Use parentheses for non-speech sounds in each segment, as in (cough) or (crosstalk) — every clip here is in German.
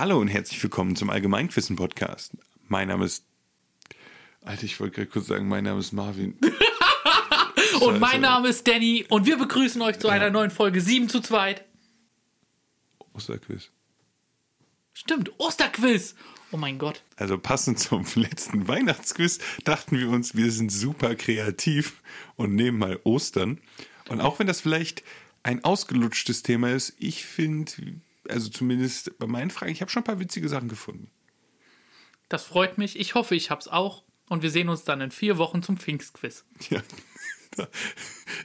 Hallo und herzlich willkommen zum Allgemeinquissen-Podcast. Mein Name ist. Alter, ich wollte gerade kurz sagen, mein Name ist Marvin. (laughs) Und mein Name ist Danny und wir begrüßen euch zu einer neuen Folge 7 zu 2. Osterquiz. Stimmt, Osterquiz. Oh mein Gott. Also passend zum (laughs) letzten Weihnachtsquiz dachten wir uns, wir sind super kreativ und nehmen mal Ostern. Und auch wenn das vielleicht ein ausgelutschtes Thema ist, ich finde, also zumindest bei meinen Fragen, ich habe schon ein paar witzige Sachen gefunden. Das freut mich. Ich hoffe, ich hab's auch. Und wir sehen uns dann in vier Wochen zum Pfingstquiz. Ja. (laughs)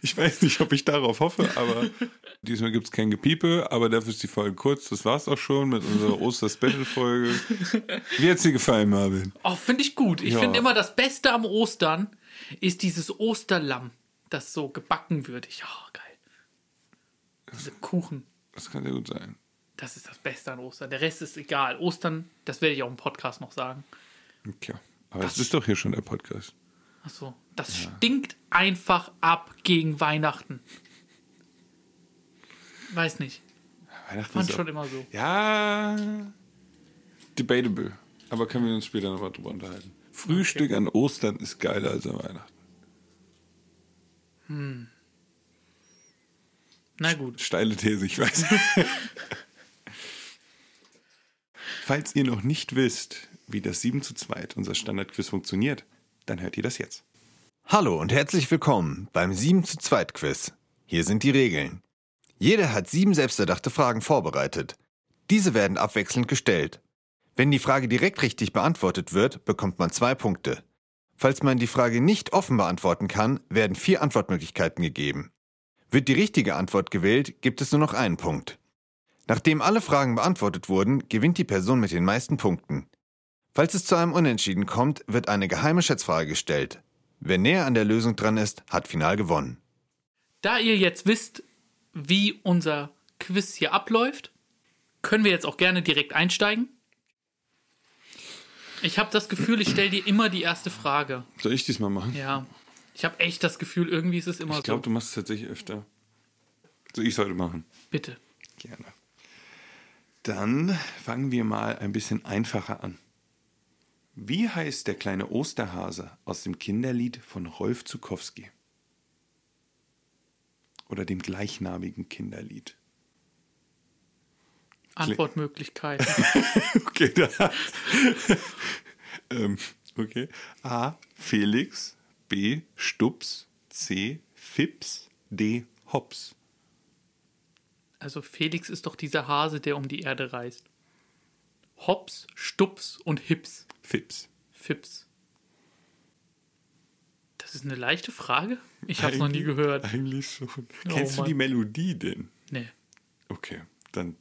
Ich weiß nicht, ob ich darauf hoffe, aber (laughs) diesmal gibt es kein Gepiepe, aber dafür ist die Folge kurz. Das war's auch schon mit unserer Oster-Special-Folge. (laughs) Wie hat's dir gefallen, Marvin? Oh, finde ich gut. Ich Ja. finde immer das Beste am Ostern ist dieses Osterlamm, das so gebacken wird. Ich, oh, geil. Diese Kuchen. Das kann sehr gut sein. Das ist das Beste an Ostern. Der Rest ist egal. Ostern, das werde ich auch im Podcast noch sagen. Okay. Aber das ist doch hier schon der Podcast. Achso. Das stinkt einfach ab gegen Weihnachten. Weiß nicht. Weihnachten Fand auch- schon immer so. Ja, debatable. Aber können wir uns später noch mal drüber unterhalten. Frühstück an Ostern ist geiler als an Weihnachten. Na gut. Steile These, ich weiß. (laughs) Falls ihr noch nicht wisst, wie das 7 zu 2 unser Standardquiz funktioniert, dann hört ihr das jetzt. Hallo und herzlich willkommen beim 7 zu 2 Quiz. Hier sind die Regeln. Jeder hat sieben selbsterdachte Fragen vorbereitet. Diese werden abwechselnd gestellt. Wenn die Frage direkt richtig beantwortet wird, bekommt man zwei Punkte. Falls man die Frage nicht offen beantworten kann, werden vier Antwortmöglichkeiten gegeben. Wird die richtige Antwort gewählt, gibt es nur noch einen Punkt. Nachdem alle Fragen beantwortet wurden, gewinnt die Person mit den meisten Punkten. Falls es zu einem Unentschieden kommt, wird eine geheime Schätzfrage gestellt. Wer näher an der Lösung dran ist, hat final gewonnen. Da ihr jetzt wisst, wie unser Quiz hier abläuft, können wir jetzt auch gerne direkt einsteigen. Ich habe das Gefühl, ich stelle dir immer die erste Frage. Soll ich diesmal machen? Ja. Ich habe echt das Gefühl, irgendwie ist es immer Ich glaube, so. du machst es tatsächlich öfter. So, ich sollte machen. Bitte. Gerne. Dann fangen wir mal ein bisschen einfacher an. Wie heißt der kleine Osterhase aus dem Kinderlied von Rolf Zukowski? Oder dem gleichnamigen Kinderlied? Antwortmöglichkeiten. (laughs) Okay, da. (laughs) ähm, okay. A. Felix. B. Stups. C. Fips. D. Hops. Also Felix ist doch dieser Hase, der um die Erde reist. Hops, Stups und Hips. Fips. Fips. Das ist eine leichte Frage? Ich habe es noch nie gehört. Eigentlich schon. Oh, Kennst du Mann. die Melodie denn? Nee. Okay, dann.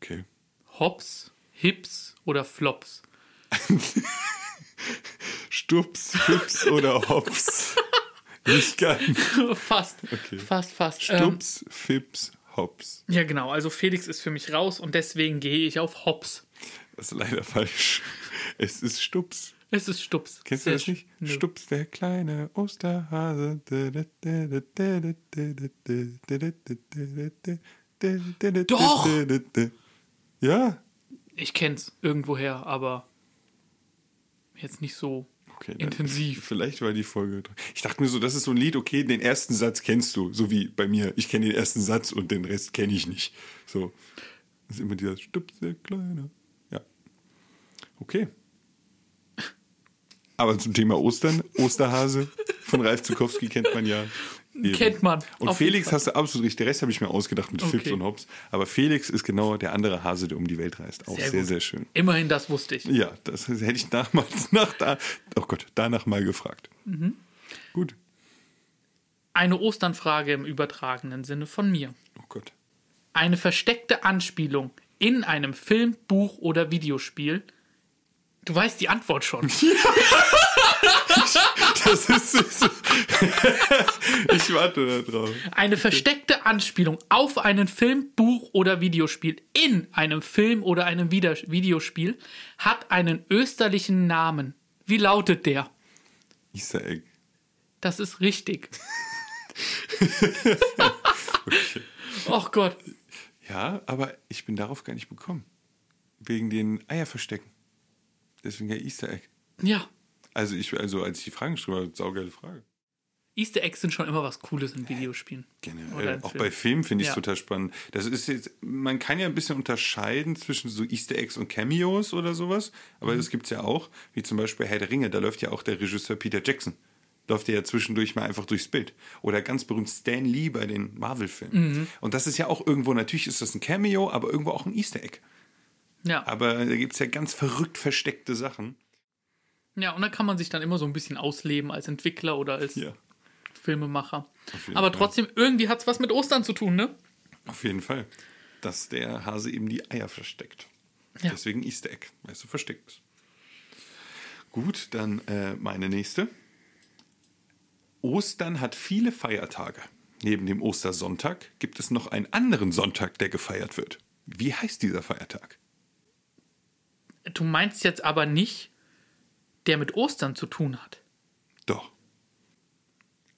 Okay. Hops, Hips oder Flops? (laughs) Stups, Fips oder Hops? (laughs) Nicht ganz. fast. Okay. Fast, fast. Ähm, Stups, Fips, Hops. ja, genau. Also Felix ist für mich raus und deswegen gehe ich auf Hops. Das ist leider falsch. Es ist Stups. Es ist Stups. Kennst du das nicht? Nö. Stups, der kleine Osterhase. Doch! Ja. Ich kenn's irgendwoher, aber jetzt nicht so Okay, intensiv. Vielleicht war die Folge. dran. Ich dachte mir so, das ist so ein Lied, okay, den ersten Satz kennst du, so wie bei mir. Ich kenne den ersten Satz und den Rest kenne ich nicht. So. Das ist immer dieser Stups, der Kleine. Ja. Okay. Aber zum Thema Ostern, Osterhase von Ralf Zukowski kennt man ja. Eben. Kennt man, Und Felix hast du absolut richtig. Der Rest habe ich mir ausgedacht mit Fips Okay. und Hops. Aber Felix ist genau der andere Hase, der um die Welt reist. Auch Sehr sehr, sehr, schön. Immerhin, das wusste ich. Ja, das (laughs) hätte ich damals nach da, oh Gott, danach mal gefragt. Mhm. Gut. Eine Osternfrage im übertragenen Sinne von mir. Oh Gott. Eine versteckte Anspielung in einem Film, Buch oder Videospiel. Du weißt die Antwort schon. (laughs) (laughs) Das ist so. ich warte da drauf. Eine versteckte Anspielung auf einen Film, Buch oder Videospiel in einem Film oder einem Videospiel hat einen österlichen Namen. Wie lautet der? Easter Egg. Das ist richtig. (laughs) Och Gott. Ja, aber ich bin darauf gar nicht bekommen. Wegen den Eierverstecken. Deswegen ja Easter Egg. Ja. Also, ich, also als ich die Fragen geschrieben habe, saugeile Frage. Easter Eggs sind schon immer was Cooles in Videospielen. Generell. Auch Filmen. bei Filmen finde ich es Ja. total spannend. Das ist jetzt, man kann ja ein bisschen unterscheiden zwischen so Easter Eggs und Cameos oder sowas, aber Mhm. das gibt es ja auch, wie zum Beispiel Herr der Ringe, da läuft ja auch der Regisseur Peter Jackson. Läuft ja zwischendurch mal einfach durchs Bild. Oder ganz berühmt Stan Lee bei den Marvel-Filmen. Mhm. Und das ist ja auch irgendwo, natürlich ist das ein Cameo, aber irgendwo auch ein Easter Egg. Ja. Aber da gibt es ja ganz verrückt versteckte Sachen. Ja, und da kann man sich dann immer so ein bisschen ausleben als Entwickler oder als Ja. Filmemacher. Aber Fall. trotzdem, irgendwie hat es was mit Ostern zu tun, ne? Auf jeden Fall. Dass der Hase eben die Eier versteckt. Ja. Deswegen Easter Egg, es so versteckt. Gut, dann äh, meine nächste. Ostern hat viele Feiertage. Neben dem Ostersonntag gibt es noch einen anderen Sonntag, der gefeiert wird. Wie heißt dieser Feiertag? Du meinst jetzt aber nicht, der mit Ostern zu tun hat. Doch.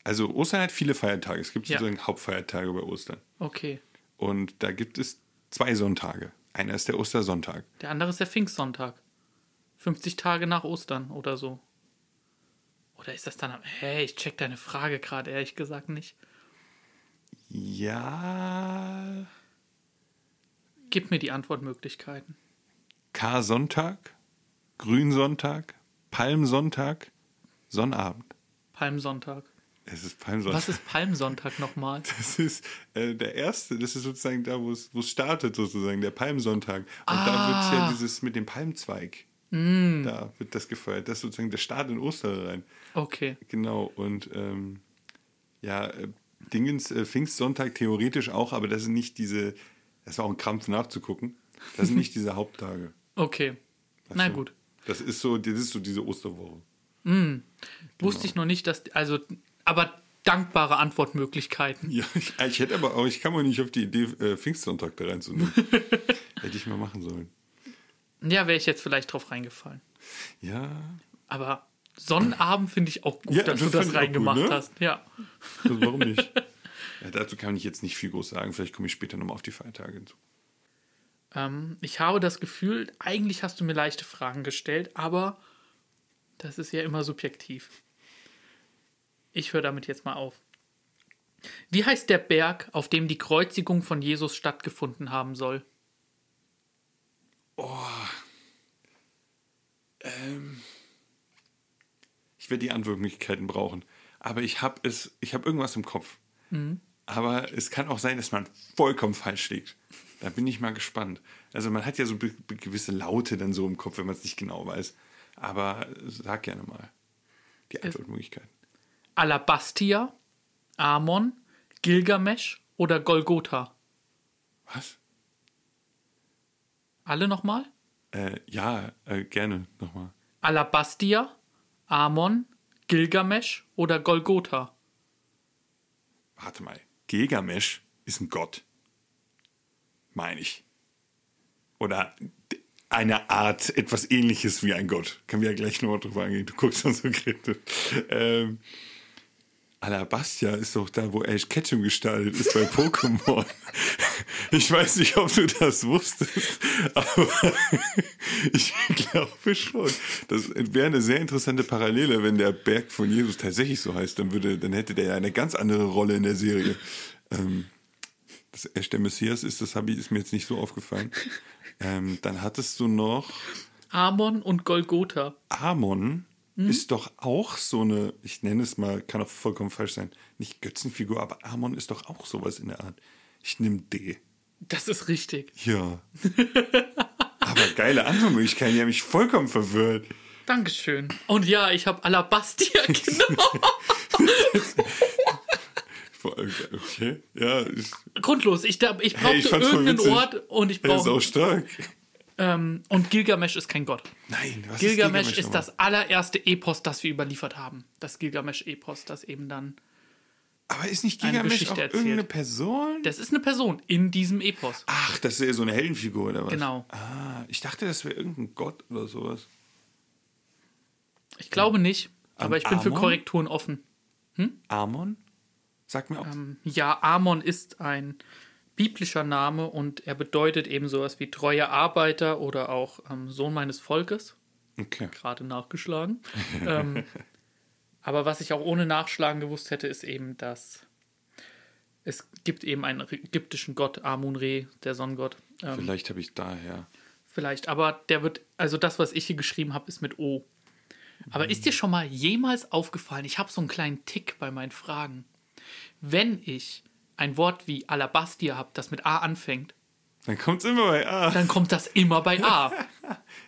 Also Ostern hat viele Feiertage. Es gibt Ja. sozusagen Hauptfeiertage bei Ostern. Okay. Und da gibt es zwei Sonntage. Einer ist der Ostersonntag. Der andere ist der Pfingstsonntag. 50 Tage nach Ostern oder so. Oder ist das dann am. Hey, ich check deine Frage gerade, ehrlich gesagt nicht. Ja. Gib mir die Antwortmöglichkeiten. K-Sonntag, Grünsonntag, Palmsonntag, Sonnabend. Palmsonntag. Es ist Palmsonntag. Was ist Palmsonntag nochmal? (laughs) Das ist äh, der erste, das ist sozusagen da, wo es wo es startet, sozusagen, der Palmsonntag. Und da wird ja dieses mit dem Palmzweig. Da wird das gefeiert. Das ist sozusagen der Start in Ostern rein. Okay. Genau. Und ähm, ja, äh, Dingens, äh, Pfingstsonntag theoretisch auch, aber das sind nicht diese, das war auch ein Krampf nachzugucken. Das sind nicht (laughs) diese Haupttage. Okay. Na Weißt du? gut. Das ist so, das ist so diese Osterwoche. Wusste ich noch nicht, dass. Also, aber dankbare Antwortmöglichkeiten. Ja, ich, ich hätte aber auch, ich kam mal nicht auf die Idee, äh, Pfingstsonntag da reinzunehmen. (laughs) hätte ich mal machen sollen. Ja, wäre ich jetzt vielleicht drauf reingefallen. Ja, Aber Sonnenabend finde ich auch gut, Ja, dass das du das auch reingemacht gut, ne? hast. Ja. also warum nicht? (laughs) ja, dazu kann ich jetzt nicht viel groß sagen. Vielleicht komme ich später nochmal auf die Feiertage hinzu. Ähm, ich habe das Gefühl, eigentlich hast du mir leichte Fragen gestellt, aber das ist ja immer subjektiv. Ich höre damit jetzt mal auf. Wie heißt der Berg, auf dem die Kreuzigung von Jesus stattgefunden haben soll? Ich werde die Antwortmöglichkeiten brauchen. Aber ich habe es, ich habe irgendwas im Kopf. Aber es kann auch sein, dass man vollkommen falsch liegt. Da bin ich mal gespannt. Also man hat ja so gewisse Laute dann so im Kopf, wenn man es nicht genau weiß. Aber sag gerne mal die Antwortmöglichkeiten. Alabastia, Amon, Gilgamesh oder Golgotha? Was? Alle nochmal? Äh, ja, äh, gerne nochmal. Alabastia, Amon, Gilgamesh oder Golgotha? Warte mal. Gilgamesh ist ein Gott. Meine ich. Oder eine Art, etwas ähnliches wie ein Gott. Können wir ja gleich nochmal drüber eingehen. Du guckst dann so kritisch. Ähm, Alabastia ist doch da, wo Ash Ketchum gestartet ist bei Pokémon. (laughs) Ich weiß nicht, ob du das wusstest, aber (laughs) ich glaube schon. Das wäre eine sehr interessante Parallele, wenn der Berg von Jesus tatsächlich so heißt. Dann, würde, dann hätte der ja eine ganz andere Rolle in der Serie. Ähm, dass Ash der Messias ist, das habe ich, ist mir jetzt nicht so aufgefallen. Ähm, dann hattest du noch Amon und Golgotha. Amon ist doch auch so eine, ich nenne es mal, kann auch vollkommen falsch sein, nicht Götzenfigur, aber Amon ist doch auch sowas in der Art. Ich nehme D. Das ist richtig. Ja. (laughs) aber geile Antwortmöglichkeiten, die haben mich vollkommen verwirrt. Dankeschön. Und ja, ich habe Alabastia (laughs) (laughs) genommen. Okay, ja, ich, Grundlos. Ich, ich brauchte Hey, ich irgendeinen. Ort und ich der ist auch brauche. stark. Ähm, und Gilgamesh ist kein Gott. Nein, was Gilgamesh ist ist, nochmal? das allererste Epos, das wir überliefert haben. Das Gilgamesh-Epos, das eben dann. Aber ist nicht Gilgamesh Geschichte auch erzählt. irgendeine Person? Das ist eine Person in diesem Epos. Ach, das ist ja so eine Heldenfigur oder was? Genau. Ah, ich dachte, das wäre irgendein Gott oder sowas. Ich glaube nicht, aber ich bin für Amon? Korrekturen offen. Amon? Sag mir auch. Ähm, ja, Amon ist ein biblischer Name und er bedeutet eben sowas wie treuer Arbeiter oder auch ähm, Sohn meines Volkes. Okay. Gerade nachgeschlagen. (laughs) ähm, aber was ich auch ohne Nachschlagen gewusst hätte, ist eben, dass es gibt eben einen ägyptischen Gott, Amun-Re, der Sonnengott. Ähm, Vielleicht habe ich daher. vielleicht, aber der wird, also das, was ich hier geschrieben habe, ist mit O. Aber ist dir schon mal jemals aufgefallen, ich habe so einen kleinen Tick bei meinen Fragen. Wenn ich ein Wort wie Alabastia habe, das mit A anfängt, Dann kommt es immer bei A. dann kommt das immer bei A. (laughs)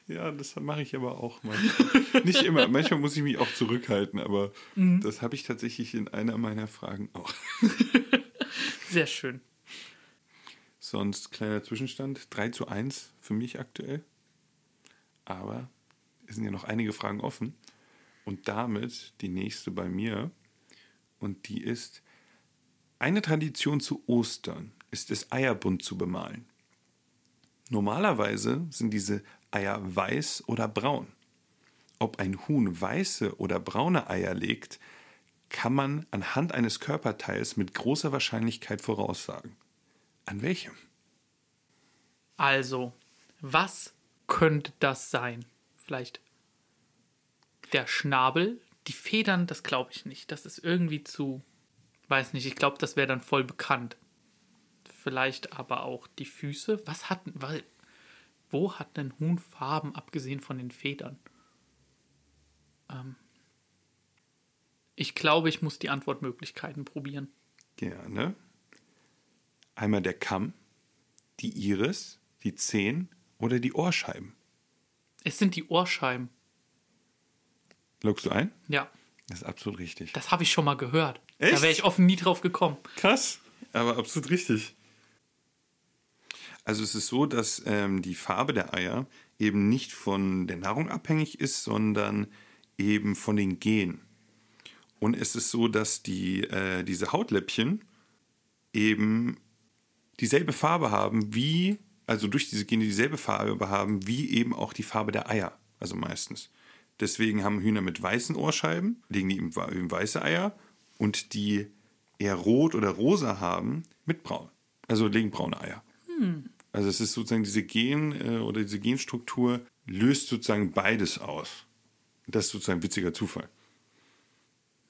Ja, das mache ich aber auch manchmal. Nicht immer. Manchmal muss ich mich auch zurückhalten, aber Mhm. das habe ich tatsächlich in einer meiner Fragen auch. (laughs) Sehr schön. Sonst kleiner Zwischenstand. 3 zu 1 für mich aktuell. Aber es sind ja noch einige Fragen offen. Und damit die nächste bei mir. Und die ist, eine Tradition zu Ostern ist es, Eier bunt zu bemalen. Normalerweise sind diese Eier weiß oder braun. Ob ein Huhn weiße oder braune Eier legt, kann man anhand eines Körperteils mit großer Wahrscheinlichkeit voraussagen. An welchem? Also, was könnte das sein? Vielleicht der Schnabel, die Federn, das glaube ich nicht. Das ist irgendwie zu, weiß nicht, ich glaube, das wäre dann voll bekannt. Vielleicht aber auch die Füße. Was hat, weil, wo hat denn Huhn Farben, abgesehen von den Federn? Ähm, ich glaube, ich muss die Antwortmöglichkeiten probieren. Gerne. Einmal der Kamm, die Iris, die Zehen oder die Ohrscheiben. Es sind die Ohrscheiben. Loggst du ein? Ja, Das ist absolut richtig. das habe ich schon mal gehört. Da Echt? wäre ich offen nie drauf gekommen. Krass, aber absolut richtig. Also es ist so, dass ähm, die Farbe der Eier eben nicht von der Nahrung abhängig ist, sondern eben von den Genen. Und es ist so, dass die, äh, diese Hautläppchen eben dieselbe Farbe haben wie, also durch diese Gene dieselbe Farbe haben wie eben auch die Farbe der Eier, also meistens. Deswegen haben Hühner mit weißen Ohrscheiben, legen die eben weiße Eier und die eher rot oder rosa haben mit braun. Also legen braune Eier. Also es ist sozusagen diese Gen äh, oder diese Genstruktur löst sozusagen beides aus. Das ist sozusagen ein witziger Zufall.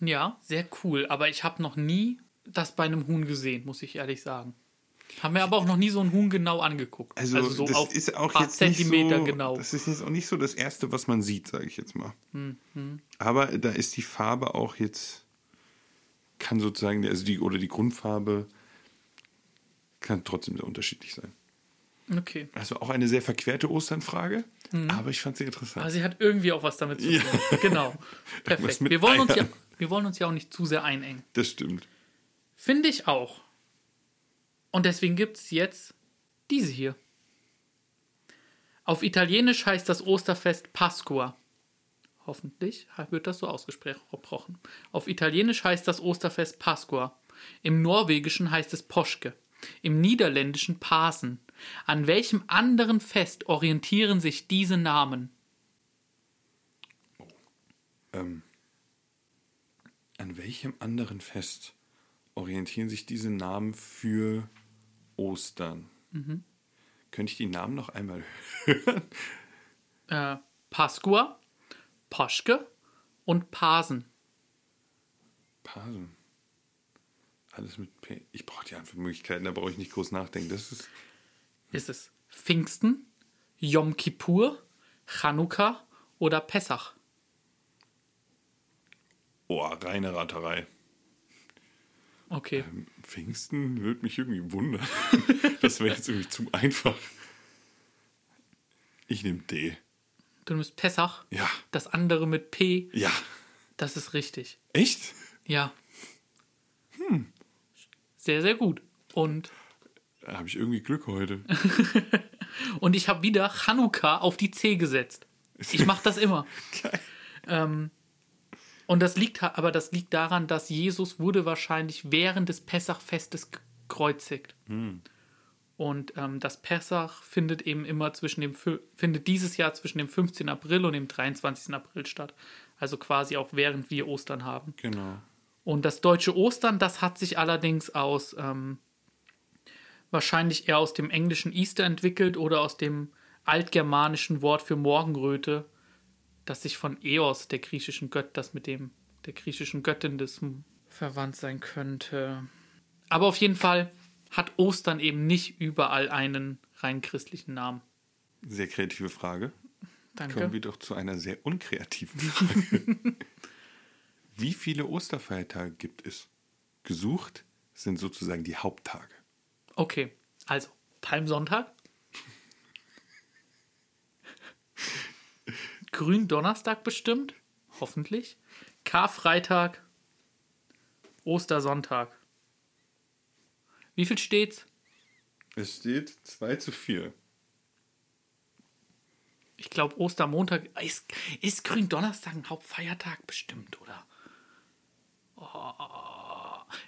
Ja, sehr cool. Aber ich habe noch nie das bei einem Huhn gesehen, muss ich ehrlich sagen. Haben mir aber auch noch nie so ein Huhn genau angeguckt. Also, so das ist auch paar jetzt nicht Zentimeter so, genau. Das ist jetzt auch nicht so das erste, was man sieht, sage ich jetzt mal. Mhm. Aber da ist die Farbe auch jetzt kann sozusagen also die oder die Grundfarbe kann trotzdem sehr unterschiedlich sein. Okay. Also auch eine sehr verquerte Osternfrage, Mhm. aber ich fand sie interessant. Aber sie hat irgendwie auch was damit zu tun. Ja. Genau. (laughs) Perfekt. Wir wollen, uns ja, wir wollen uns ja auch nicht zu sehr einengen. Das stimmt. Finde ich auch. Und deswegen gibt es jetzt diese hier. Auf Italienisch heißt das Osterfest Pasqua. Hoffentlich wird das so ausgesprochen. Auf Italienisch heißt das Osterfest Pasqua. Im Norwegischen heißt es Poschke. Im Niederländischen Pasen. An welchem anderen Fest orientieren sich diese Namen? Ähm, an welchem anderen Fest orientieren sich diese Namen für Ostern? Mhm. Könnte ich die Namen noch einmal (laughs) Äh, Pasqua, Poschke und Pasen. Pasen? Alles mit P. Ich brauche die Antwortmöglichkeiten, da brauche ich nicht groß nachdenken. Das ist Ist es Pfingsten, Yom Kippur, Chanukka oder Pessach? oh, reine Raterei. Okay. Pfingsten würde mich irgendwie wundern. (laughs) das wäre jetzt irgendwie zu einfach. Ich nehme D. Du nimmst Pessach, Ja. das andere mit P, Ja. das ist richtig. Echt? Ja. Sehr, sehr gut. Und, Da habe ich irgendwie Glück heute. (laughs) und ich habe wieder Chanukka auf die C gesetzt. Ich mache das immer. (laughs) Ähm, und das liegt, aber das liegt daran, dass Jesus wurde wahrscheinlich während des Pessachfestes gekreuzigt. Und ähm, das Pessach findet eben immer zwischen dem, findet dieses Jahr zwischen dem 15. April und dem 23. April statt. Also quasi auch während wir Ostern haben. Genau. Und das deutsche Ostern, das hat sich allerdings aus ähm, wahrscheinlich eher aus dem englischen Easter entwickelt oder aus dem altgermanischen Wort für Morgenröte, das sich von Eos, der griechischen Gött, das mit dem der griechischen Göttin des verwandt sein könnte. Aber auf jeden Fall hat Ostern eben nicht überall einen rein christlichen Namen. Sehr kreative Frage. Kommen Danke. wir doch zu einer sehr unkreativen Frage. (laughs) Wie viele Osterfeiertage gibt es? Gesucht sind sozusagen die Haupttage. Okay, also Palmsonntag. (laughs) Gründonnerstag bestimmt, hoffentlich. Karfreitag, Ostersonntag. Wie viel steht's? Es steht 2 zu 4. Ich glaube, Ostermontag ist, ist Gründonnerstag ein Hauptfeiertag bestimmt, oder? Oh,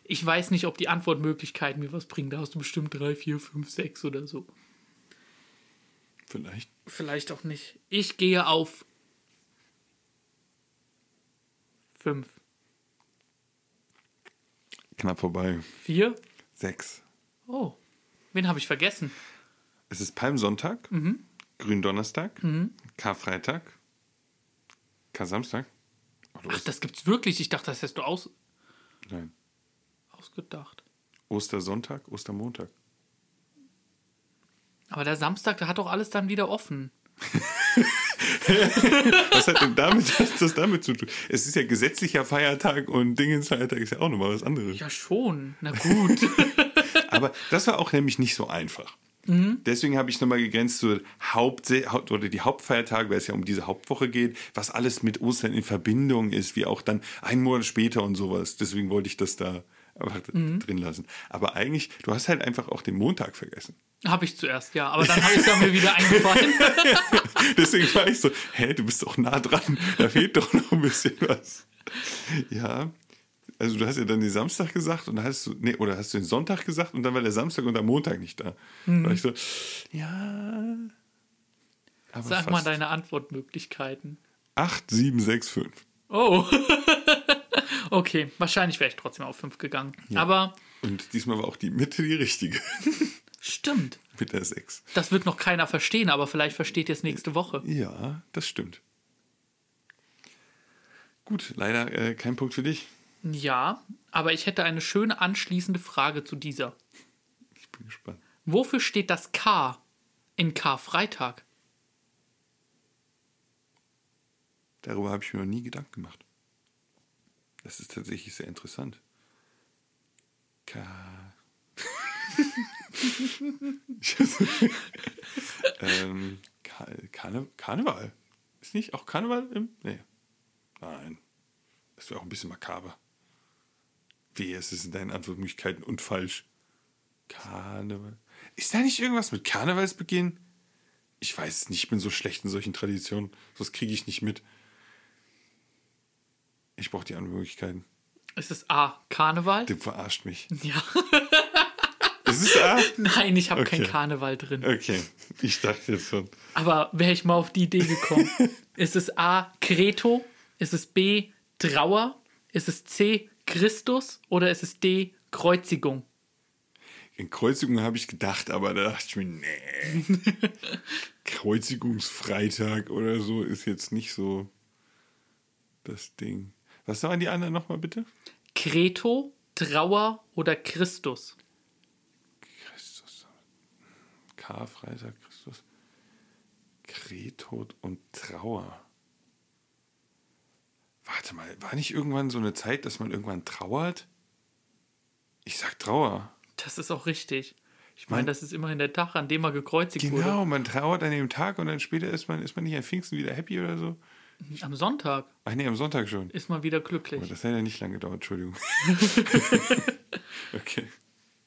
ich weiß nicht, ob die Antwortmöglichkeiten mir was bringen. Da hast du bestimmt 3, 4, 5, 6 oder so. Vielleicht. Vielleicht auch nicht. Ich gehe auf 5. Knapp vorbei. 4? Sechs. Oh, wen habe ich vergessen? Es ist Palmsonntag, mhm. Gründonnerstag, mhm. Karfreitag, Kar-Samstag. Oh, Ach, das gibt's wirklich. Ich dachte, das hättest du aus. Nein. Ausgedacht. Ostersonntag, Ostermontag. Aber der Samstag, der hat doch alles dann wieder offen. (laughs) Was hat denn damit, hat das damit zu tun? Es ist ja gesetzlicher Feiertag und Dingensfeiertag ist ja auch nochmal was anderes. Ja, schon. Na gut. (laughs) Aber das war auch nämlich nicht so einfach. Deswegen habe ich nochmal gegrenzt Haupt Haupt- oder die Hauptfeiertage, weil es ja um diese Hauptwoche geht, was alles mit Ostern in Verbindung ist, wie auch dann einen Monat später und sowas. Deswegen wollte ich das da einfach drin lassen. Aber eigentlich, du hast halt einfach auch den Montag vergessen. habe ich zuerst, ja. Aber dann habe ich es mir wieder eingefallen. (laughs) Deswegen war ich so, hä, du bist doch nah dran, da fehlt doch noch ein bisschen was. Ja, also du hast ja dann den Samstag gesagt und dann hast du, nee, oder hast du den Sonntag gesagt und dann war der Samstag und der Montag nicht da. Da war ich so, ja. Aber Sag mal fast. deine Antwortmöglichkeiten. 8, 7, 6, 5. Oh. (laughs) okay, wahrscheinlich wäre ich trotzdem auf fünf gegangen. Aber Und diesmal war auch die Mitte die richtige. (laughs) stimmt. Mit der 6. Das wird noch keiner verstehen, aber vielleicht versteht ihr es nächste Woche. Ja, das stimmt. Gut, leider äh, kein Punkt für dich. Ja, aber ich hätte eine schöne anschließende Frage zu dieser. Ich bin gespannt. Wofür steht das K in Karfreitag? Darüber habe ich mir noch nie Gedanken gemacht. Das ist tatsächlich sehr interessant. Ka (laughs) ähm, Ka Karne Karneval. Ist nicht auch Karneval im. Nee. Nein. Das wäre auch ein bisschen makaber. Wie, es ist in deinen Antwortmöglichkeiten und falsch. Karneval. Ist da nicht irgendwas mit Karnevalsbeginn? Ich weiß es nicht, ich bin so schlecht in solchen Traditionen. Das kriege ich nicht mit. Ich brauche die Antwortmöglichkeiten. Ist es A. Karneval? Du verarscht mich. Ja. Es ist A? Nein, ich habe Okay. kein Karneval drin. Okay, ich dachte jetzt schon. Aber wäre ich mal auf die Idee gekommen. (laughs) ist es A. Kreto? Ist es B. Trauer? Ist es C. Christus? Oder ist es D. Kreuzigung? In Kreuzigung habe ich gedacht, aber da dachte ich mir, nee. (laughs) Kreuzigungsfreitag oder so ist jetzt nicht so das Ding. Was waren die anderen nochmal bitte? Kreto, Trauer oder Christus? Christus. Karfreitag, Christus. Kretod und Trauer. Warte mal, war nicht irgendwann so eine Zeit, dass man irgendwann trauert? Ich sag Trauer. Das ist auch richtig. Ich Mein- meine, das ist immerhin der Tag, an dem er gekreuzigt Genau, man trauert an dem Tag und dann später ist man, ist man nicht an Pfingsten wieder happy oder so. Am Sonntag Ach nee, am Sonntag schon. ist man wieder glücklich. das hat ja nicht lange gedauert, Entschuldigung. (laughs) okay.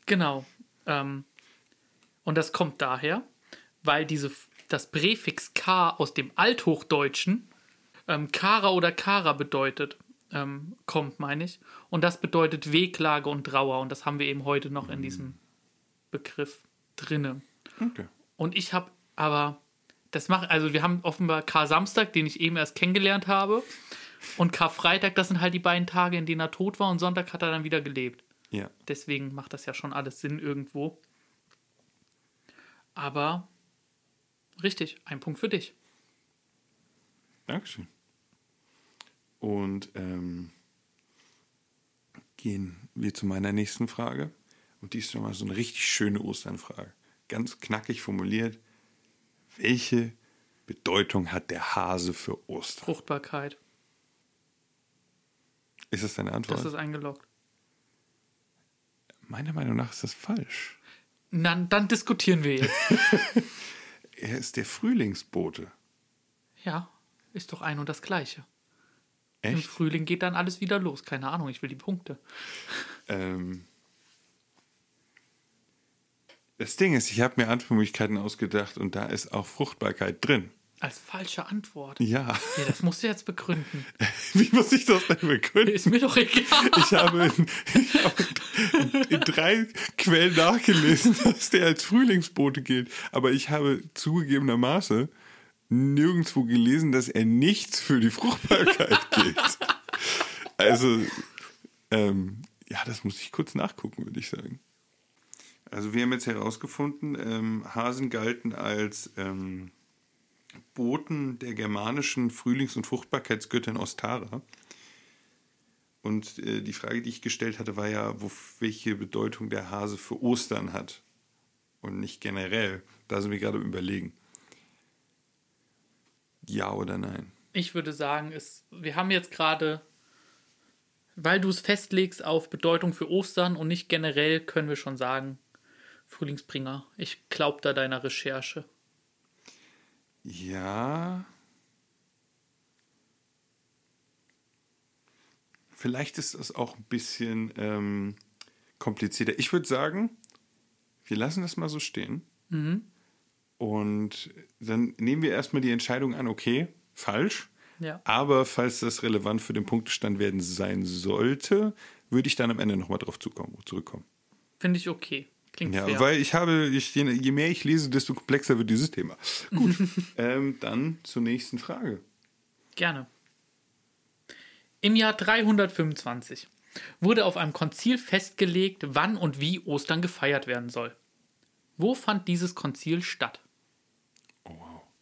Genau. Ähm, und das kommt daher, weil diese, das Präfix K aus dem Althochdeutschen ähm, Kara oder Kara bedeutet, ähm, kommt, meine ich. Und das bedeutet Wehklage und Trauer. Und das haben wir eben heute noch in diesem Begriff drinne. okay. Und ich habe aber, das macht, also wir haben offenbar Kar-Samstag, den ich eben erst kennengelernt habe. Und Karfreitag, das sind halt die beiden Tage, in denen er tot war. Und Sonntag hat er dann wieder gelebt. Ja. Deswegen macht das ja schon alles Sinn irgendwo. Aber richtig, ein Punkt für dich. Dankeschön. Und ähm, gehen wir zu meiner nächsten Frage. Und die ist schon mal so eine richtig schöne Osternfrage. Ganz knackig formuliert. Welche Bedeutung hat der Hase für Ostern? Fruchtbarkeit. Ist das deine Antwort? Das ist eingeloggt. Meiner Meinung nach ist das falsch. Na, dann diskutieren wir jetzt. (laughs) Er ist der Frühlingsbote. ja, ist doch ein und das Gleiche. Im Echt? Frühling geht dann alles wieder los. Keine Ahnung, ich will die Punkte. Ähm, das Ding ist, ich habe mir Antwortmöglichkeiten ausgedacht und da ist auch Fruchtbarkeit drin. Als falsche Antwort. Ja. Ja, das musst du jetzt begründen. (laughs) Wie muss ich das denn begründen? Ist mir doch egal. Ich habe, in, ich habe in drei Quellen nachgelesen, (laughs) dass der als Frühlingsbote gilt. Aber ich habe zugegebenermaßen nirgendwo gelesen, dass er nichts für die Fruchtbarkeit (laughs) gilt. Also, ähm, ja, das muss ich kurz nachgucken, würde ich sagen. Also wir haben jetzt herausgefunden, ähm, Hasen galten als ähm, Boten der germanischen Frühlings- und Fruchtbarkeitsgöttin Ostara. Und äh, die Frage, die ich gestellt hatte, war ja, wo, welche Bedeutung der Hase für Ostern hat. Und nicht generell. Da sind wir gerade Überlegen. Ja oder nein? Ich würde sagen, es, wir haben jetzt gerade, weil du es festlegst auf Bedeutung für Ostern und nicht generell, können wir schon sagen, Frühlingsbringer. Ich glaube da deiner Recherche. Ja. Vielleicht ist das auch ein bisschen ähm, komplizierter. Ich würde sagen, wir lassen das mal so stehen. Und dann nehmen wir erstmal die Entscheidung an, okay, falsch. Ja. Aber falls das relevant für den Punktestand werden sein sollte, würde ich dann am Ende nochmal drauf zukommen, zurückkommen. Finde ich okay. Klingt Ja, fair. weil ich habe, ich, je, mehr ich lese, desto komplexer wird dieses Thema. Gut, (laughs) ähm, dann zur nächsten Frage. Gerne. Im Jahr 325 wurde auf einem Konzil festgelegt, wann und wie Ostern gefeiert werden soll. Wo fand dieses Konzil statt?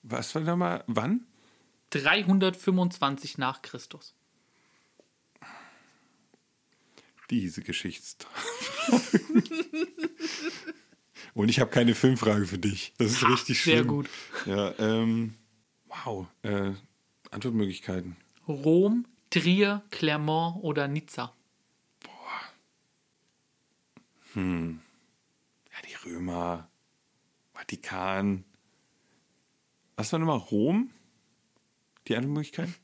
Was war da mal, wann? 325 nach Christus. Diese Geschichtstrafik. (laughs) Und ich habe keine Filmfrage für dich. Das ist richtig schön. Sehr gut. Ja, ähm, wow. Äh, Antwortmöglichkeiten. Rom, Trier, Clermont oder Nizza? Ja, die Römer, Vatikan. Was war nochmal Rom? Die Antwortmöglichkeiten?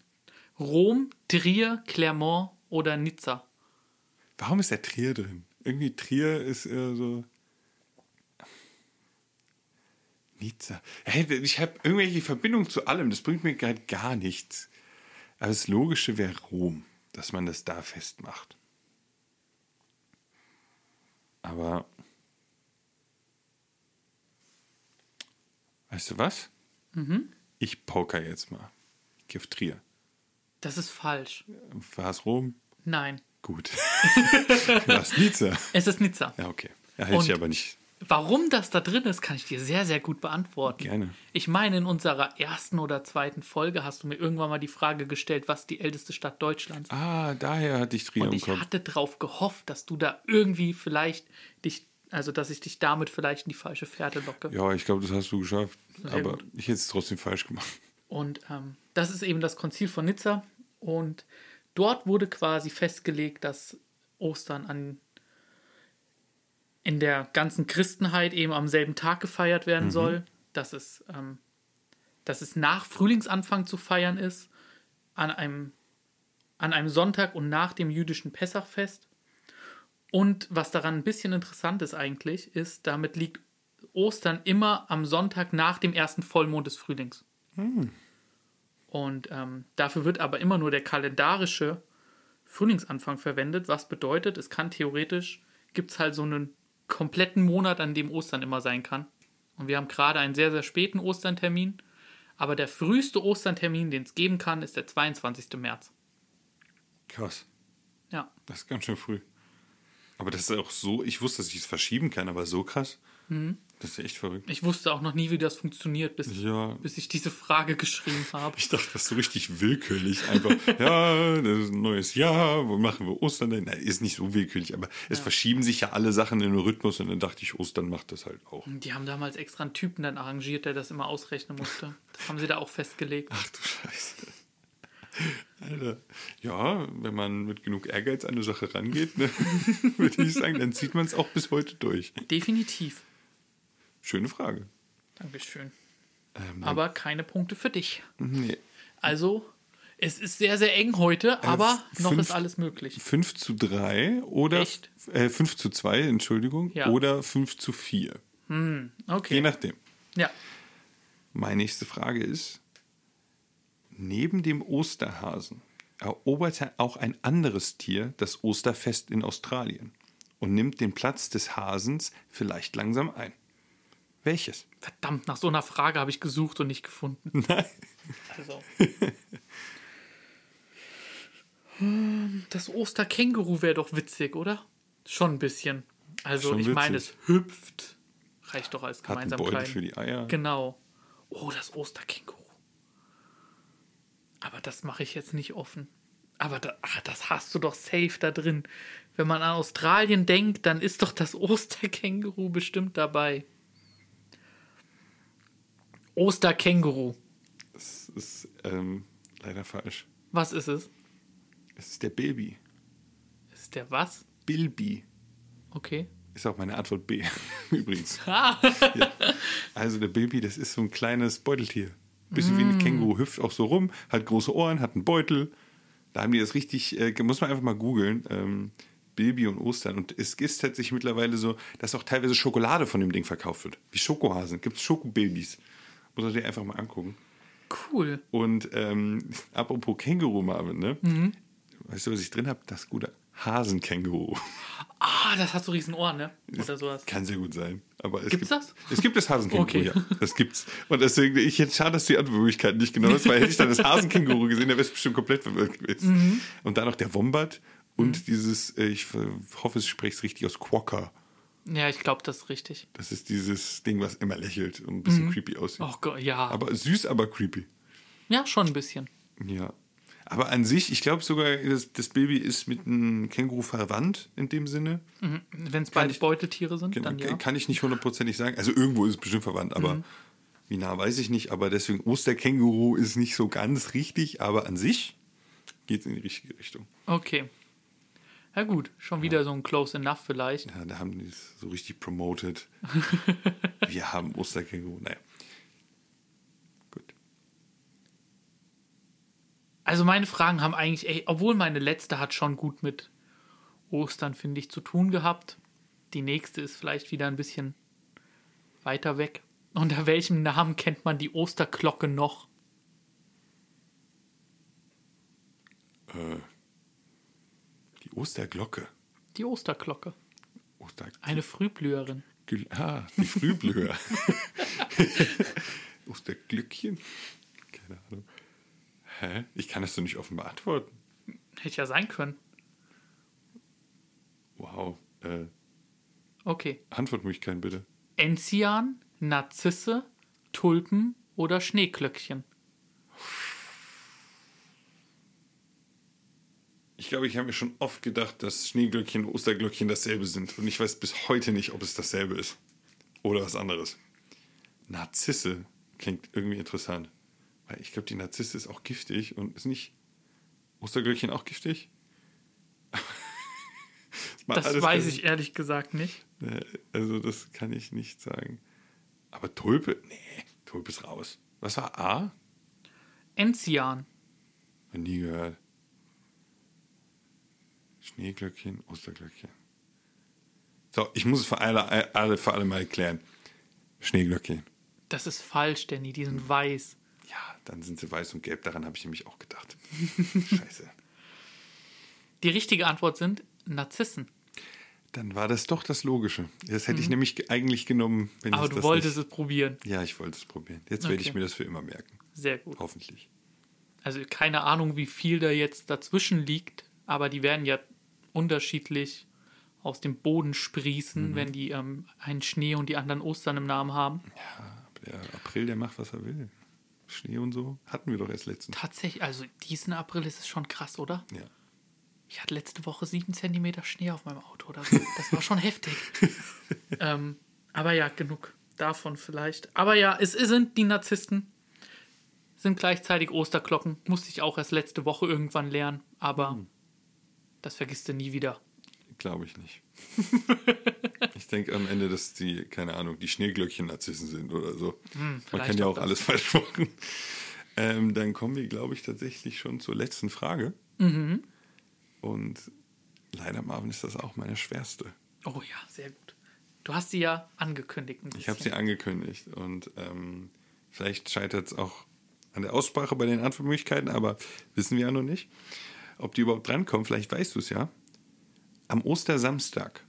Rom, Trier, Clermont oder Nizza? Warum ist der Trier drin? Irgendwie Trier ist eher so. Nizza. Hey, ich habe irgendwelche Verbindungen zu allem. Das bringt mir gerade gar nichts. Aber das Logische wäre Rom, dass man das da festmacht. Aber. Weißt du was? Ich poker jetzt mal. Ich gehe auf Trier. Das ist falsch. War es Rom? Nein, Gut. War es Nizza? es ist Nizza. Ja, okay. Ja, hätte ich aber nicht. Warum das da drin ist, kann ich dir sehr, sehr gut beantworten. Gerne. Ich meine, in unserer ersten oder zweiten Folge hast du mir irgendwann mal die Frage gestellt, was die älteste Stadt Deutschlands ist. Ah, daher hatte ich Trier Und im ich Kopf. hatte darauf gehofft, dass du da irgendwie vielleicht dich, also dass ich dich damit vielleicht in die falsche Fährte locke. Ja, ich glaube, das hast du geschafft. Sehr aber gut. ich hätte es trotzdem falsch gemacht. Und ähm, das ist eben das Konzil von Nizza. Und dort wurde quasi festgelegt, dass Ostern an, in der ganzen Christenheit eben am selben Tag gefeiert werden soll. Dass es, ähm, dass es nach Frühlingsanfang zu feiern ist, an einem, an einem Sonntag und nach dem jüdischen Pessachfest. Und was daran ein bisschen interessant ist eigentlich, ist, damit liegt Ostern immer am Sonntag nach dem ersten Vollmond des Frühlings. Und ähm, dafür wird aber immer nur der kalendarische Frühlingsanfang verwendet, was bedeutet, es kann theoretisch, gibt es halt so einen kompletten Monat, an dem Ostern immer sein kann. Und wir haben gerade einen sehr, sehr späten Osterntermin. Aber der früheste Osterntermin, den es geben kann, ist der 22. März. Krass. Ja, Das ist ganz schön früh. Aber das ist auch so, ich wusste, dass ich es verschieben kann, aber so krass. Das ist echt verrückt. Ich wusste auch noch nie, wie das funktioniert, bis, Ja. bis ich diese Frage geschrieben habe. Ich dachte, das ist so richtig willkürlich. Einfach, (laughs) ja, das ist ein neues Jahr, wo machen wir Ostern denn? Nein, ist nicht so willkürlich, aber es verschieben sich ja alle Sachen in den Rhythmus und dann dachte ich, Ostern macht das halt auch. Die haben damals extra einen Typen dann arrangiert, der das immer ausrechnen musste. Das haben sie da auch festgelegt. Ach du Scheiße. Alter. Ja, wenn man mit genug Ehrgeiz an eine Sache rangeht, ne, (laughs) würde ich sagen, dann zieht man es auch bis heute durch. Definitiv. Schöne Frage. Dankeschön. Ähm, Aber keine Punkte für dich. nee. Also, es ist sehr, sehr eng heute, aber noch fünf- ist alles möglich. 5 zu 3 oder Echt? Äh, 5 zu 2, Entschuldigung, Ja. oder 5 zu 4. Je Okay. nachdem. Ja. Meine nächste Frage ist: Neben dem Osterhasen eroberte auch ein anderes Tier das Osterfest in Australien und nimmt den Platz des Hasens vielleicht langsam ein. Welches? Verdammt, nach so einer Frage habe ich gesucht und nicht gefunden. (laughs) Nein. Also. (laughs) Das Osterkänguru wäre doch witzig, oder? Schon ein bisschen. Also, Schon ich meine, es hüpft. Reicht doch als Hat einen. Beutel für die Eier. Genau. Oh, das Osterkänguru. Aber das mache ich jetzt nicht offen. Aber da, ah, das hast du doch safe da drin. Wenn man an Australien denkt, dann ist doch das (laughs) Osterkänguru bestimmt dabei. Osterkänguru. Das ist ähm, leider falsch. Was ist es? Es ist der Bilby. Ist der was? Bilby. Okay. Ist auch meine Antwort B, (laughs) übrigens. Ah. ja. Also der Bilby, das ist so ein kleines Beuteltier. Bisschen wie Mm. ein Känguru, hüpft auch so rum, hat große Ohren, hat einen Beutel. Da haben die das richtig, äh, muss man einfach mal googeln. Ähm, Bilby und Ostern. Und es ist tatsächlich mittlerweile so, dass auch teilweise Schokolade von dem Ding verkauft wird. Wie Schokohasen. Gibt es Schokobilbys. Muss man dir einfach mal angucken. Cool. Und ähm, (laughs) apropos Känguru, Marvin, ne? Mhm. Weißt du, was ich drin habe? Das gute Hasenkänguru. Ah, das hat so riesen Ohren, ne? Oder sowas. Kann sehr gut sein. Aber es Gibt's gibt, das? Es gibt das Hasenkänguru, Okay. ja. Das gibt's. Und deswegen, ich jetzt schade, dass du die Antwortmöglichkeiten nicht genommen hast, weil hätte ich dann das Hasenkänguru gesehen, dann wäre es bestimmt komplett verwirrt gewesen. Mhm. Und dann noch der Wombat und dieses, äh, ich hoffe, ich spreche es richtig aus, Quokka. Ja, ich glaube, das ist richtig. Das ist dieses Ding, was immer lächelt und ein bisschen creepy aussieht. Oh Gott, ja. Aber süß, aber creepy. ja, schon ein bisschen. Ja. Aber an sich, ich glaube sogar, das, das Baby ist mit einem Känguru verwandt in dem Sinne. Wenn es beide ich- Beuteltiere sind, Genau, dann ja. Kann ich nicht hundertprozentig sagen. Also irgendwo ist es bestimmt verwandt, aber Mhm. wie nah weiß ich nicht. Aber deswegen Osterkänguru ist nicht so ganz richtig, aber an sich geht es in die richtige Richtung. Okay. Ja gut, schon wieder so ein Close Enough vielleicht. Ja, da haben die es so richtig promoted. (laughs) Wir haben Osterkänguru. Naja. Gut. Also meine Fragen haben eigentlich, ey, obwohl meine letzte hat schon gut mit Ostern, finde ich, zu tun gehabt. Die nächste ist vielleicht wieder ein bisschen weiter weg. Unter welchem Namen kennt man die Osterglocke noch? Die Osterglocke. Die Osterglocke. Oster Eine Frühblüherin. Gül- ah, die Frühblüher. (laughs) (laughs) Osterglückchen? Keine Ahnung. Hä? Ich kann das so nicht offen beantworten. Hätte ja sein können. Wow. Äh, Okay. Antwortmöglichkeiten bitte. Enzian, Narzisse, Tulpen oder Schneeglöckchen? Ich glaube, ich habe mir schon oft gedacht, dass Schneeglöckchen und Osterglöckchen dasselbe sind. Und ich weiß bis heute nicht, ob es dasselbe ist. Oder was anderes. Narzisse klingt irgendwie interessant. Ich glaube, die Narzisse ist auch giftig und ist nicht Osterglöckchen auch giftig? (laughs) Das alles weiß ich ehrlich gesagt nicht. Also, das kann ich nicht sagen. Aber Tulpe? Nee, Tulpe ist raus. Was war A? Enzian. Nie gehört. Schneeglöckchen, Osterglöckchen. So, ich muss es für alle, alle, für alle mal erklären. Schneeglöckchen. Das ist falsch, Danny. Die sind weiß. Ja, dann sind sie weiß und gelb. Daran habe ich nämlich auch gedacht. (laughs) Scheiße. Die richtige Antwort sind Narzissen. Dann war das doch das Logische. Das hätte ich nämlich ge- eigentlich genommen, wenn Mhm. Aber ich du wolltest nicht... es probieren. Ja, ich wollte es probieren. Jetzt werde ich Okay. mir das für immer merken. Sehr gut. Hoffentlich. Also keine Ahnung, wie viel da jetzt dazwischen liegt, aber die werden ja unterschiedlich aus dem Boden sprießen, wenn die ähm, einen Schnee und die anderen Ostern im Namen haben. Der April, der macht, was er will. Schnee und so hatten wir doch erst letztens. Tatsächlich, also diesen April ist es schon krass, oder? Ja. Ich hatte letzte Woche sieben Zentimeter Schnee auf meinem Auto oder so. Das war schon heftig. (laughs) ähm, aber ja, genug davon vielleicht. Aber ja, es sind die Narzissten, sind gleichzeitig Osterglocken. Musste ich auch erst letzte Woche irgendwann lernen, aber das vergisst du nie wieder. Glaube ich nicht. (laughs) ich denke am Ende, dass die, keine Ahnung, die Schneeglöckchen-Narzissen sind oder so. Man vielleicht kann ja auch das. alles (laughs) falsch machen. Ähm, dann kommen wir, glaube ich, tatsächlich schon zur letzten Frage. Mhm. Und leider, Marvin, ist das auch meine schwerste. Oh ja, sehr gut. Du hast sie ja angekündigt. Ich habe sie angekündigt und ähm, vielleicht scheitert es auch an der Aussprache bei den Antwortmöglichkeiten, aber wissen wir ja noch nicht, ob die überhaupt drankommen. Vielleicht weißt du es ja. Am Ostersamstag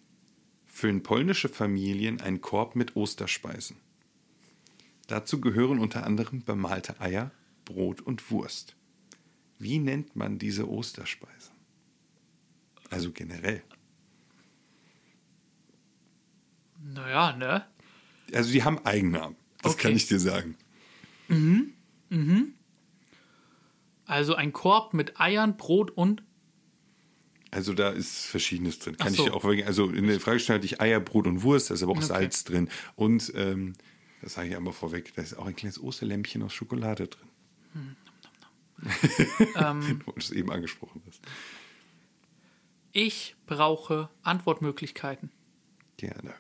füllen polnische Familien einen Korb mit Osterspeisen. Dazu gehören unter anderem bemalte Eier, Brot und Wurst. Wie nennt man diese Osterspeisen? Also generell. Naja, ne? Also die haben Eigennamen. Das Okay. kann ich dir sagen. Also ein Korb mit Eiern, Brot und. Also da ist Verschiedenes drin. Kann ich so. dir auch also in der Frage hatte ich Eier, Brot und Wurst, da ist aber auch Okay. Salz drin. Und ähm, das sage ich einmal vorweg, da ist auch ein kleines Osterlämpchen aus Schokolade drin. (laughs) Ähm, Wo du es eben angesprochen hast. ich brauche Antwortmöglichkeiten. Gerne.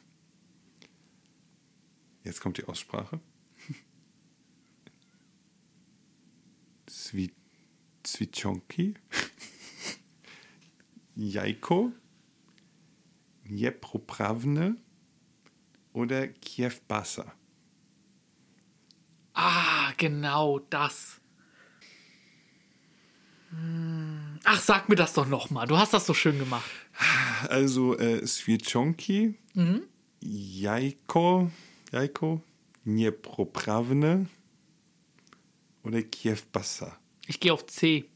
Jetzt kommt die Aussprache. (laughs) Swi- Zwiczonki, Jajko, Dnieproprawne oder Kiewbasa. Ah, genau das. Hm. Ach, sag mir das doch nochmal. Du hast das so schön gemacht. Also äh, Swieczonki, Jajko, Jajko, Dnieproprawne oder Kiewbasa. Ich gehe auf C.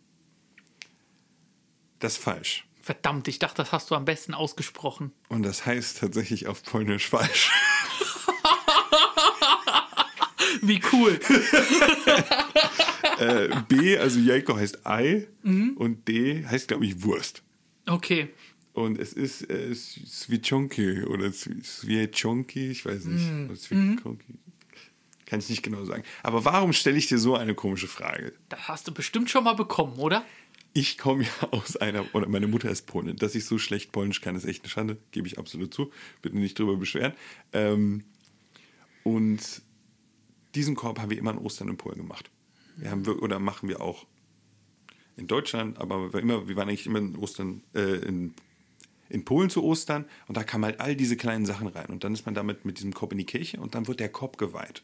Das ist falsch. Verdammt, ich dachte, das hast du am besten ausgesprochen. Und das heißt tatsächlich auf Polnisch falsch. (laughs) Wie cool. (laughs) äh, B, also Jajko heißt Ei und D heißt, glaube ich, Wurst. Okay. Und es ist äh, Swieczonki oder Swieczonki, ich weiß nicht. Swieczonki. Kann ich nicht genau sagen. Aber warum stelle ich dir so eine komische Frage? Das hast du bestimmt schon mal bekommen, oder? Ich komme ja (laughs) aus einer, oder meine Mutter ist Polin. Dass ich so schlecht Polnisch kann, ist echt eine Schande, gebe ich absolut zu. Bitte nicht drüber beschweren. Ähm, und diesen Korb haben wir immer an Ostern in Polen gemacht. Wir haben, oder machen wir auch in Deutschland, aber wir, immer, wir waren eigentlich immer in Ostern, äh, in, in Polen zu Ostern und da kamen halt all diese kleinen Sachen rein. Und dann ist man damit mit diesem Korb in die Kirche und dann wird der Korb geweiht.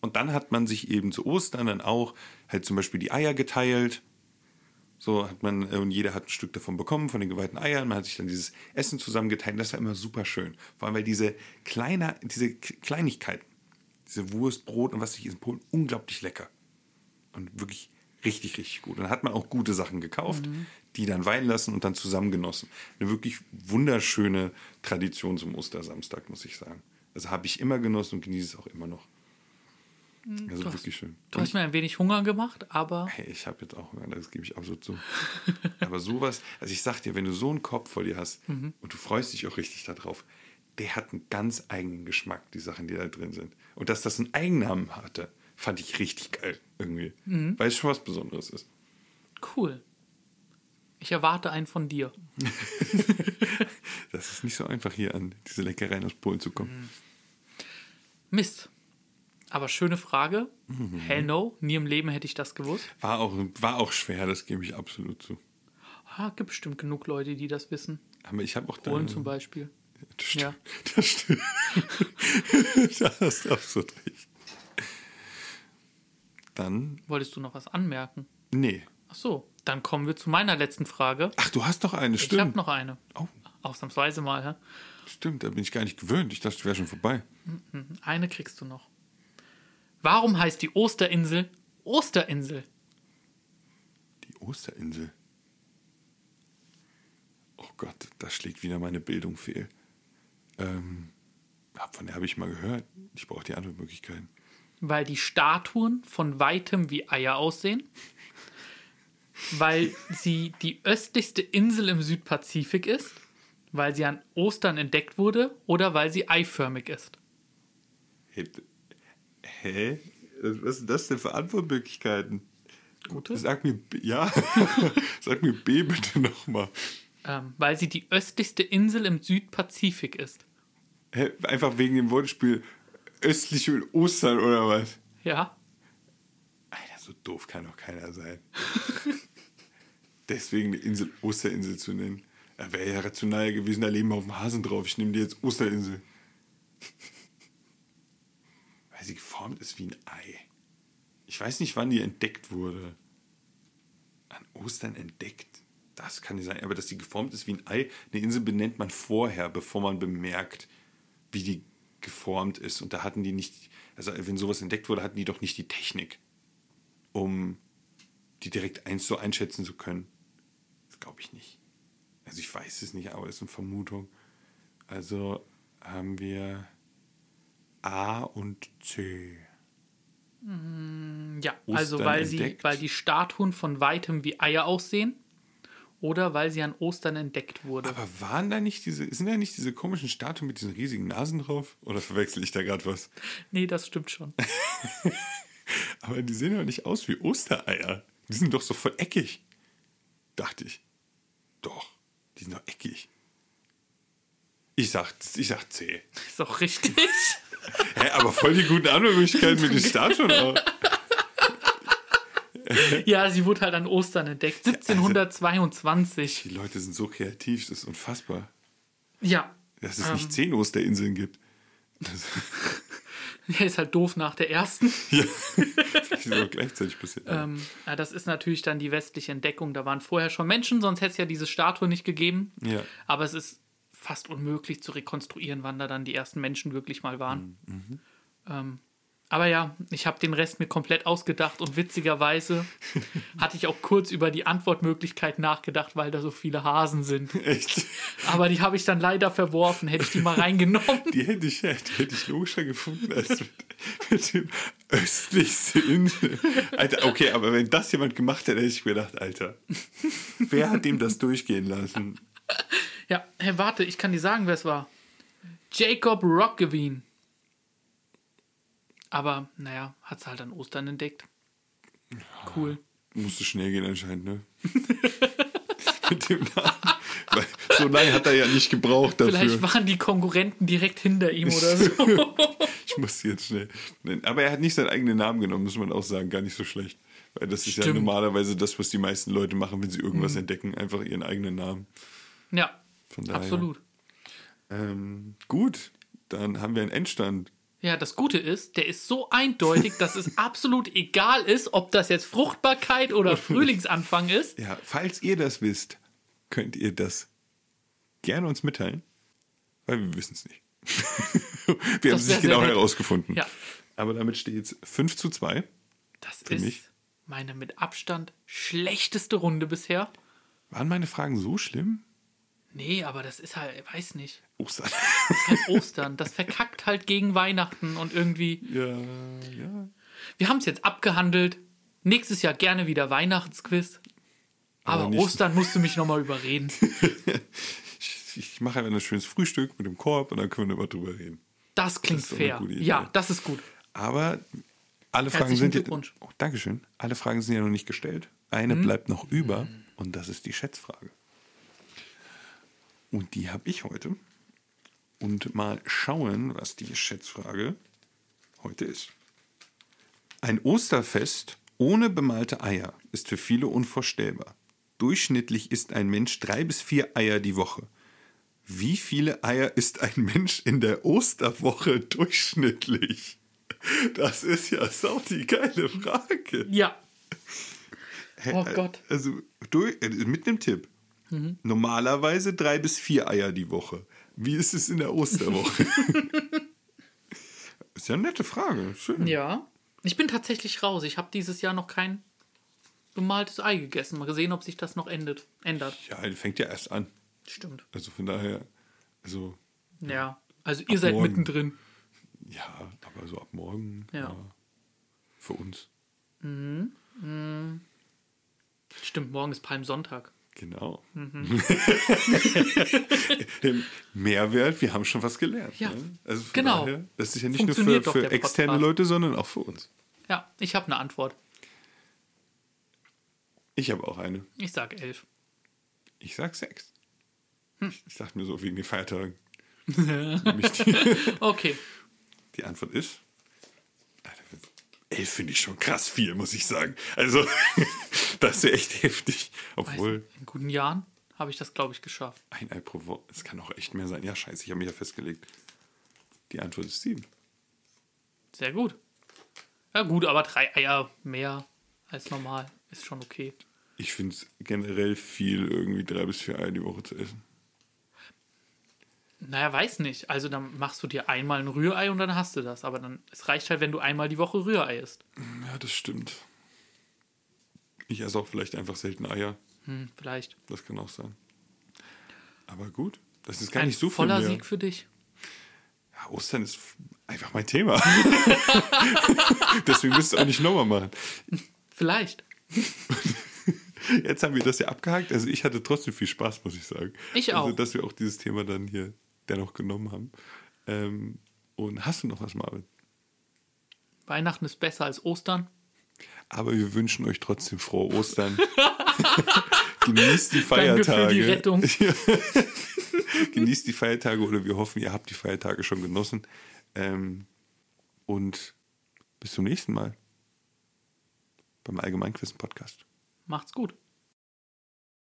Und dann hat man sich eben zu Ostern dann auch halt zum Beispiel die Eier geteilt. So hat man, und jeder hat ein Stück davon bekommen, von den geweihten Eiern. Man hat sich dann dieses Essen zusammengeteilt. Das war immer super schön. Vor allem, weil diese, kleiner, diese Kleinigkeiten, diese Wurst, Brot und was sich in Polen, unglaublich lecker. Und wirklich richtig, richtig gut. Und dann hat man auch gute Sachen gekauft, die dann weihen lassen und dann zusammen genossen. Eine wirklich wunderschöne Tradition zum Ostersamstag, muss ich sagen. Also habe ich immer genossen und genieße es auch immer noch. Also Du hast- wirklich schön. Du hast mir ein wenig Hunger gemacht, aber Hey, ich habe jetzt auch Hunger, das gebe ich absolut zu. (laughs) Aber sowas, also ich sag dir, wenn du so einen Kopf vor dir hast und du freust dich auch richtig darauf, der hat einen ganz eigenen Geschmack, die Sachen, die da drin sind. Und dass das einen Eigennamen hatte, fand ich richtig geil irgendwie. Weil es schon was Besonderes ist. cool. Ich erwarte einen von dir. (laughs) Das ist nicht so einfach, hier an diese Leckereien aus Polen zu kommen. Mist. Aber schöne Frage. Mhm. Hell no, nie im Leben hätte ich das gewusst. War auch, war auch schwer, das gebe ich absolut zu. Ah, gibt bestimmt genug Leute, die das wissen. Aber ich habe auch Polen da. zum Beispiel. Das stimmt. Ja. (laughs) Das stimmt. (laughs) da hast du absolut recht. Dann, Wolltest du noch was anmerken? nee. Ach so, dann kommen wir zu meiner letzten Frage. Ach, du hast doch eine, Ich habe stimmt. noch eine. Oh, Ausnahmsweise mal. hä? stimmt, da bin ich gar nicht gewöhnt. Ich dachte, es wäre schon vorbei. Eine kriegst du noch. Warum heißt die Osterinsel Osterinsel? Die Osterinsel. Oh Gott, da schlägt wieder meine Bildung fehl. Ähm, von der habe ich mal gehört. Ich brauche die andere Möglichkeit. Weil die Statuen von weitem wie Eier aussehen. Weil sie die östlichste Insel im Südpazifik ist. Weil sie an Ostern entdeckt wurde. Oder weil sie eiförmig ist. Hä? Hä? Was sind das denn für Antwortmöglichkeiten? Gute? Sag mir, B- ja, (laughs) sag mir B bitte nochmal. Ähm, weil sie die östlichste Insel im Südpazifik ist. Hä? Einfach wegen dem Wortspiel östliche und Ostern oder was? Ja. Alter, so doof kann doch keiner sein. (laughs) Deswegen eine Insel Osterinsel zu nennen. Wäre ja rational gewesen, da leben auf dem Hasen drauf. Ich nehme die jetzt Osterinsel. Weil sie geformt ist wie ein Ei. Ich weiß nicht, wann die entdeckt wurde. An Ostern entdeckt. Das kann nicht sein. Aber dass die geformt ist wie ein Ei, eine Insel benennt man vorher, bevor man bemerkt, wie die geformt ist. Und da hatten die nicht, also wenn sowas entdeckt wurde, hatten die doch nicht die Technik, um die direkt eins so einschätzen zu können. Das glaube ich nicht. Also ich weiß es nicht, aber es ist eine Vermutung. Also haben wir A und C. Ja, also Ostern weil, sie, weil die Statuen von weitem wie Eier aussehen. Oder weil sie an Ostern entdeckt wurde. Aber waren da nicht diese, sind da nicht diese komischen Statuen mit diesen riesigen Nasen drauf? Oder verwechsel ich da gerade was? (laughs) nee, das stimmt schon. (laughs) Aber die sehen doch nicht aus wie Ostereier. Die sind doch so voll eckig. Dachte ich. Doch, die sind doch eckig. Ich sag, ich sag C. (laughs) Ist auch richtig. Hä, aber voll die guten Antwortmöglichkeiten mit den Statuen auch. ja, sie wurde halt an Ostern entdeckt. 1722. Die Leute sind so kreativ, das ist unfassbar. Ja. Dass es Ähm. nicht zehn Osterinseln gibt. (laughs) Der ist halt doof nach der ersten. (laughs) ja, auch gleichzeitig passiert. Ähm, ja, das ist natürlich dann die westliche Entdeckung. Da waren vorher schon Menschen, sonst hätte es ja diese Statue nicht gegeben. Ja. Aber es ist fast unmöglich zu rekonstruieren, wann da dann die ersten Menschen wirklich mal waren. Mhm. Ähm, aber ja, ich habe den Rest mir komplett ausgedacht und witzigerweise (laughs) hatte ich auch kurz über die Antwortmöglichkeit nachgedacht, weil da so viele Hasen sind. (laughs) Echt? Aber die habe ich dann leider verworfen. Hätte ich die mal reingenommen. Die hätte ich, die hätte ich logischer gefunden als mit, mit dem östlichsten Insel. Alter, okay, aber wenn das jemand gemacht hätte, hätte ich mir gedacht, Alter, wer hat dem das durchgehen lassen? Ja, hey, warte, ich kann dir sagen, wer es war. Jacob Rockgewien. Aber, naja, hat es halt an Ostern entdeckt. Cool. Musste schnell gehen anscheinend, ne? (laughs) Mit dem Namen. Weil (laughs) so lange hat er ja nicht gebraucht dafür. Vielleicht waren die Konkurrenten direkt hinter ihm oder (laughs) so. Ich muss jetzt schnell. Aber er hat nicht seinen eigenen Namen genommen, muss man auch sagen. Gar nicht so schlecht. Weil das ist ja Stimmt. Mhm. normalerweise das, was die meisten Leute machen, wenn sie irgendwas entdecken. Einfach ihren eigenen Namen. ja, Von daher. absolut. Ähm, gut, dann haben wir einen Endstand. Ja, das Gute ist, der ist so eindeutig, dass es (laughs) absolut egal ist, ob das jetzt Fruchtbarkeit oder Frühlingsanfang ist. Ja, falls ihr das wisst, könnt ihr das gerne uns mitteilen, weil wir wissen es nicht. (laughs) wir haben es nicht genau nett. herausgefunden. Ja. Aber damit steht jetzt 5 zu 2. Das Für ist mich? meine mit Abstand schlechteste Runde bisher. Waren meine Fragen so schlimm? Nee, aber das ist halt, weiß nicht. Ostern. Das ist halt Ostern. Das verkackt halt gegen Weihnachten und irgendwie. ja, ja. Wir haben es jetzt abgehandelt. Nächstes Jahr gerne wieder Weihnachtsquiz. Aber, Aber Ostern musst du mich nochmal überreden. Ich, (laughs) ich mache einfach ein schönes Frühstück mit dem Korb und dann können wir mal drüber reden. Das klingt Das fair. Ja, das ist gut. Aber alle Fragen sind ja. Oh, Dankeschön. Alle Fragen sind ja noch nicht gestellt. Eine Mhm. bleibt noch über und das ist die Schätzfrage. Und die habe ich heute. Und mal schauen, was die Schätzfrage heute ist. Ein Osterfest ohne bemalte Eier ist für viele unvorstellbar. Durchschnittlich isst ein Mensch drei bis vier Eier die Woche. Wie viele Eier isst ein (laughs) Mensch in der Osterwoche durchschnittlich? Das ist ja sau die geile Frage. Ja. Oh äh, Gott. Also durch, äh, mit einem Tipp. Normalerweise drei bis vier Eier die Woche. Wie ist es in der Osterwoche? (laughs) ist ja eine nette Frage. Schön. Ja. Ich bin tatsächlich raus. Ich habe dieses Jahr noch kein bemaltes Ei gegessen. Mal gesehen, ob sich das noch endet, ändert. Ja, fängt ja erst an. Stimmt. Also von daher, also Ja. Also ihr seid morgen. mittendrin. Ja, aber so ab morgen. Ja. für uns. Stimmt, morgen ist Palmsonntag. Genau. Mhm. (laughs) Mehrwert, wir haben schon was gelernt. Ja, ne? Also genau. Daher, das ist ja nicht nur für, für externe Podcast. Leute, sondern auch für uns. Ja, ich habe eine Antwort. Ich habe auch eine. Ich sage elf. Ich sag sechs. Hm. Ich dachte mir so wegen den Feiertagen. Die, Okay. die Antwort ist. Elf finde ich schon krass viel, muss ich sagen. Also, (laughs) das ist ja echt heftig. Weiß Obwohl, nicht, in guten Jahren habe ich das, glaube ich, geschafft. ein Ei pro Woche, es kann auch echt mehr sein. Ja, scheiße, ich habe mich ja festgelegt. Die Antwort ist sieben. Sehr gut. Ja, gut, aber drei Eier mehr als normal ist schon okay. Ich finde es generell viel, irgendwie drei bis vier Eier die Woche zu essen. Naja, weiß nicht. Also dann machst du dir einmal ein Rührei und dann hast du das. Aber dann, es reicht halt, wenn du einmal die Woche Rührei isst. Ja, das stimmt. Ich esse auch vielleicht einfach selten Eier. Hm, vielleicht. Das kann auch sein. Aber gut, das ist gar Ein nicht so viel voller. Sieg für dich. Ja, Ostern ist einfach mein Thema. (laughs) Deswegen müsst ihr auch nicht nochmal machen. Vielleicht. (laughs) Jetzt haben wir das ja abgehakt. Also ich hatte trotzdem viel Spaß, muss ich sagen. Ich Also, auch. dass wir auch dieses Thema dann hier dennoch genommen haben. Ähm, und hast du noch was, Marvin? Weihnachten ist besser als Ostern. Aber wir wünschen euch trotzdem frohe Ostern. (laughs) Genießt die Danke Feiertage. für die Rettung. (laughs) Genießt die Feiertage oder wir hoffen, ihr habt die Feiertage schon genossen. Ähm, und bis zum nächsten Mal beim Allgemeinquissen Podcast. Macht's gut.